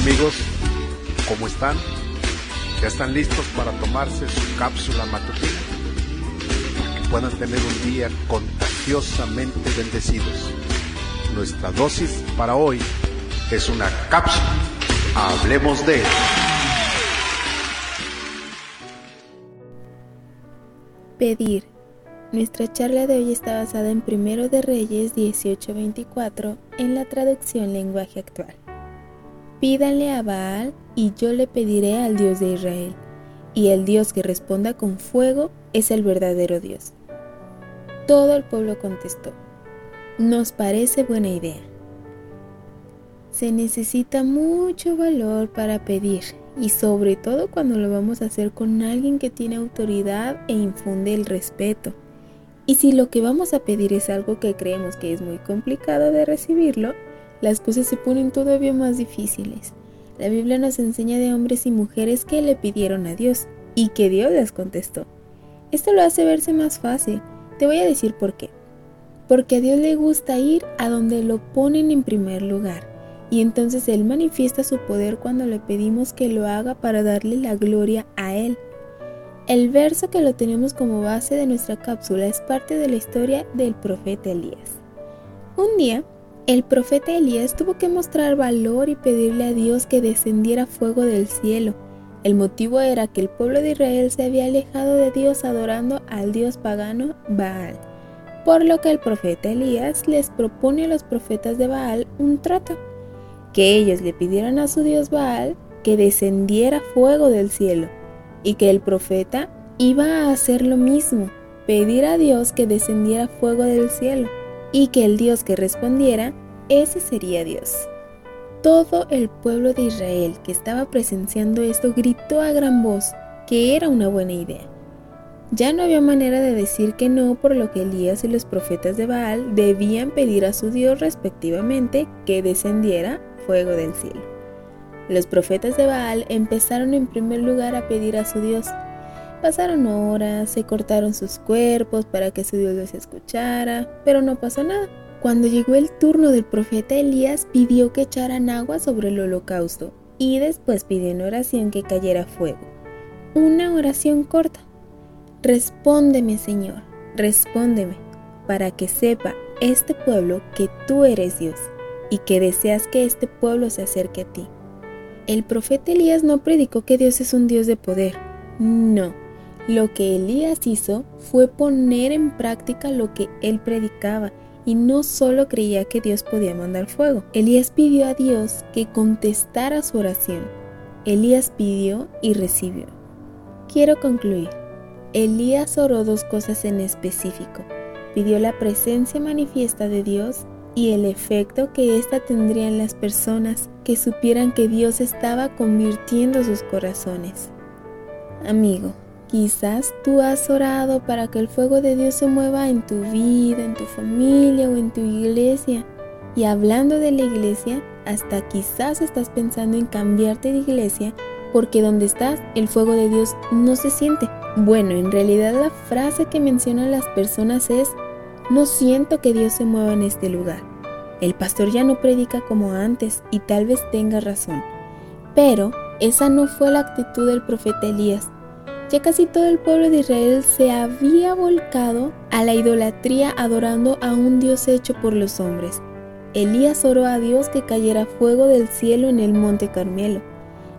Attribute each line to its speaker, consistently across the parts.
Speaker 1: amigos, ¿cómo están? ¿Ya están listos para tomarse su cápsula matutina? Que puedan tener un día contagiosamente bendecidos. Nuestra dosis para hoy es una cápsula. Hablemos de.
Speaker 2: Pedir. Nuestra charla de hoy está basada en Primero de Reyes 18:24 en la traducción lenguaje actual. Pídanle a Baal y yo le pediré al Dios de Israel, y el Dios que responda con fuego es el verdadero Dios. Todo el pueblo contestó, nos parece buena idea. Se necesita mucho valor para pedir y sobre todo cuando lo vamos a hacer con alguien que tiene autoridad e infunde el respeto. Y si lo que vamos a pedir es algo que creemos que es muy complicado de recibirlo, las cosas se ponen todavía más difíciles. La Biblia nos enseña de hombres y mujeres que le pidieron a Dios y que Dios les contestó. Esto lo hace verse más fácil. Te voy a decir por qué. Porque a Dios le gusta ir a donde lo ponen en primer lugar y entonces Él manifiesta su poder cuando le pedimos que lo haga para darle la gloria a Él. El verso que lo tenemos como base de nuestra cápsula es parte de la historia del profeta Elías. Un día, el profeta Elías tuvo que mostrar valor y pedirle a Dios que descendiera fuego del cielo. El motivo era que el pueblo de Israel se había alejado de Dios adorando al dios pagano Baal, por lo que el profeta Elías les propone a los profetas de Baal un trato que ellos le pidieran a su dios Baal que descendiera fuego del cielo y que el profeta iba a hacer lo mismo, pedir a Dios que descendiera fuego del cielo y que el Dios que respondiera, ese sería Dios. Todo el pueblo de Israel que estaba presenciando esto gritó a gran voz que era una buena idea. Ya no había manera de decir que no, por lo que Elías y los profetas de Baal debían pedir a su Dios respectivamente que descendiera fuego del cielo. Los profetas de Baal empezaron en primer lugar a pedir a su Dios. Pasaron horas, se cortaron sus cuerpos para que su Dios los escuchara, pero no pasó nada. Cuando llegó el turno del profeta Elías, pidió que echaran agua sobre el holocausto y después pidió en oración que cayera fuego. Una oración corta. Respóndeme, Señor, respóndeme, para que sepa este pueblo que tú eres Dios y que deseas que este pueblo se acerque a ti. El profeta Elías no predicó que Dios es un Dios de poder. No, lo que Elías hizo fue poner en práctica lo que él predicaba y no solo creía que Dios podía mandar fuego. Elías pidió a Dios que contestara su oración. Elías pidió y recibió. Quiero concluir. Elías oró dos cosas en específico. Pidió la presencia manifiesta de Dios y el efecto que ésta tendría en las personas que supieran que Dios estaba convirtiendo sus corazones. Amigo, quizás tú has orado para que el fuego de Dios se mueva en tu vida, en tu familia o en tu iglesia. Y hablando de la iglesia, hasta quizás estás pensando en cambiarte de iglesia porque donde estás el fuego de Dios no se siente. Bueno, en realidad la frase que mencionan las personas es no siento que Dios se mueva en este lugar. El pastor ya no predica como antes y tal vez tenga razón. Pero esa no fue la actitud del profeta Elías. Ya casi todo el pueblo de Israel se había volcado a la idolatría adorando a un Dios hecho por los hombres. Elías oró a Dios que cayera fuego del cielo en el monte Carmelo.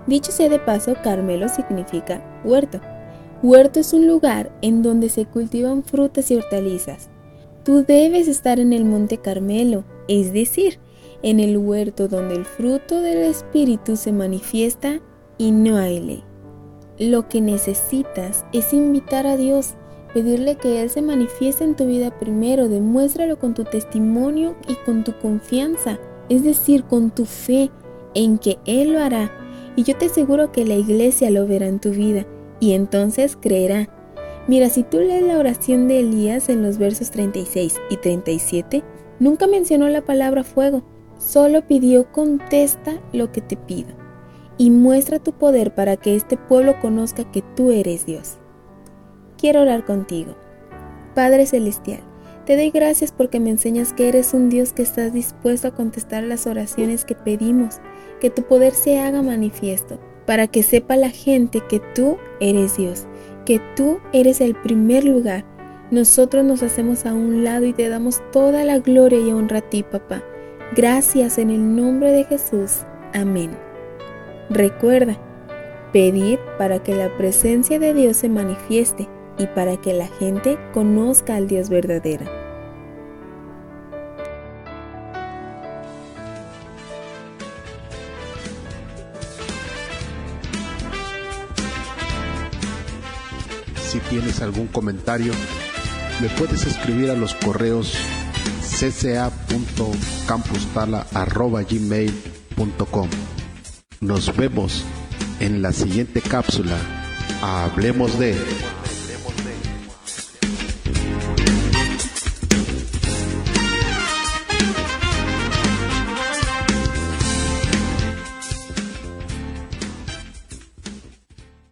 Speaker 2: Dicho sea de paso, Carmelo significa huerto. Huerto es un lugar en donde se cultivan frutas y hortalizas. Tú debes estar en el monte Carmelo, es decir, en el huerto donde el fruto del Espíritu se manifiesta y no hay ley. Lo que necesitas es invitar a Dios, pedirle que Él se manifieste en tu vida primero, demuéstralo con tu testimonio y con tu confianza, es decir, con tu fe en que Él lo hará. Y yo te aseguro que la iglesia lo verá en tu vida y entonces creerá Mira, si tú lees la oración de Elías en los versos 36 y 37, nunca mencionó la palabra fuego, solo pidió contesta lo que te pido y muestra tu poder para que este pueblo conozca que tú eres Dios. Quiero orar contigo. Padre Celestial, Te doy gracias porque me enseñas que eres un Dios que estás dispuesto a contestar las oraciones que pedimos, que tu poder se haga manifiesto, para que sepa la gente que tú eres Dios, que tú eres el primer lugar. Nosotros nos hacemos a un lado y te damos toda la gloria y honra a ti, papá. Gracias en el nombre de Jesús. Amén. Recuerda, pedir para que la presencia de Dios se manifieste y para que la gente conozca al Dios verdadero.
Speaker 1: Si tienes algún comentario, me puedes escribir a los correos cca.campustala.gmail.com Nos vemos en la siguiente cápsula. Hablemos de...